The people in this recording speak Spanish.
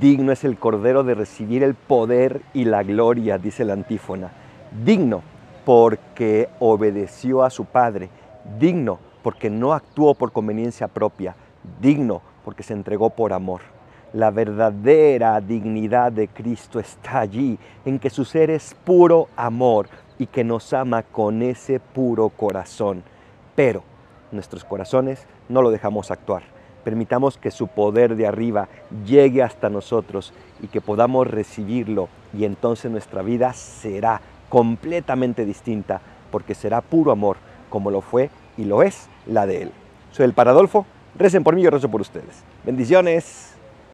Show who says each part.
Speaker 1: Digno es el Cordero de recibir el poder y la gloria, dice la antífona. Digno porque obedeció a su Padre. Digno porque no actuó por conveniencia propia. Digno porque se entregó por amor. La verdadera dignidad de Cristo está allí, en que su ser es puro amor y que nos ama con ese puro corazón. Pero nuestros corazones no lo dejamos actuar permitamos que su poder de arriba llegue hasta nosotros y que podamos recibirlo y entonces nuestra vida será completamente distinta porque será puro amor como lo fue y lo es la de Él. Soy el Paradolfo, recen por mí, yo rezo por ustedes. Bendiciones.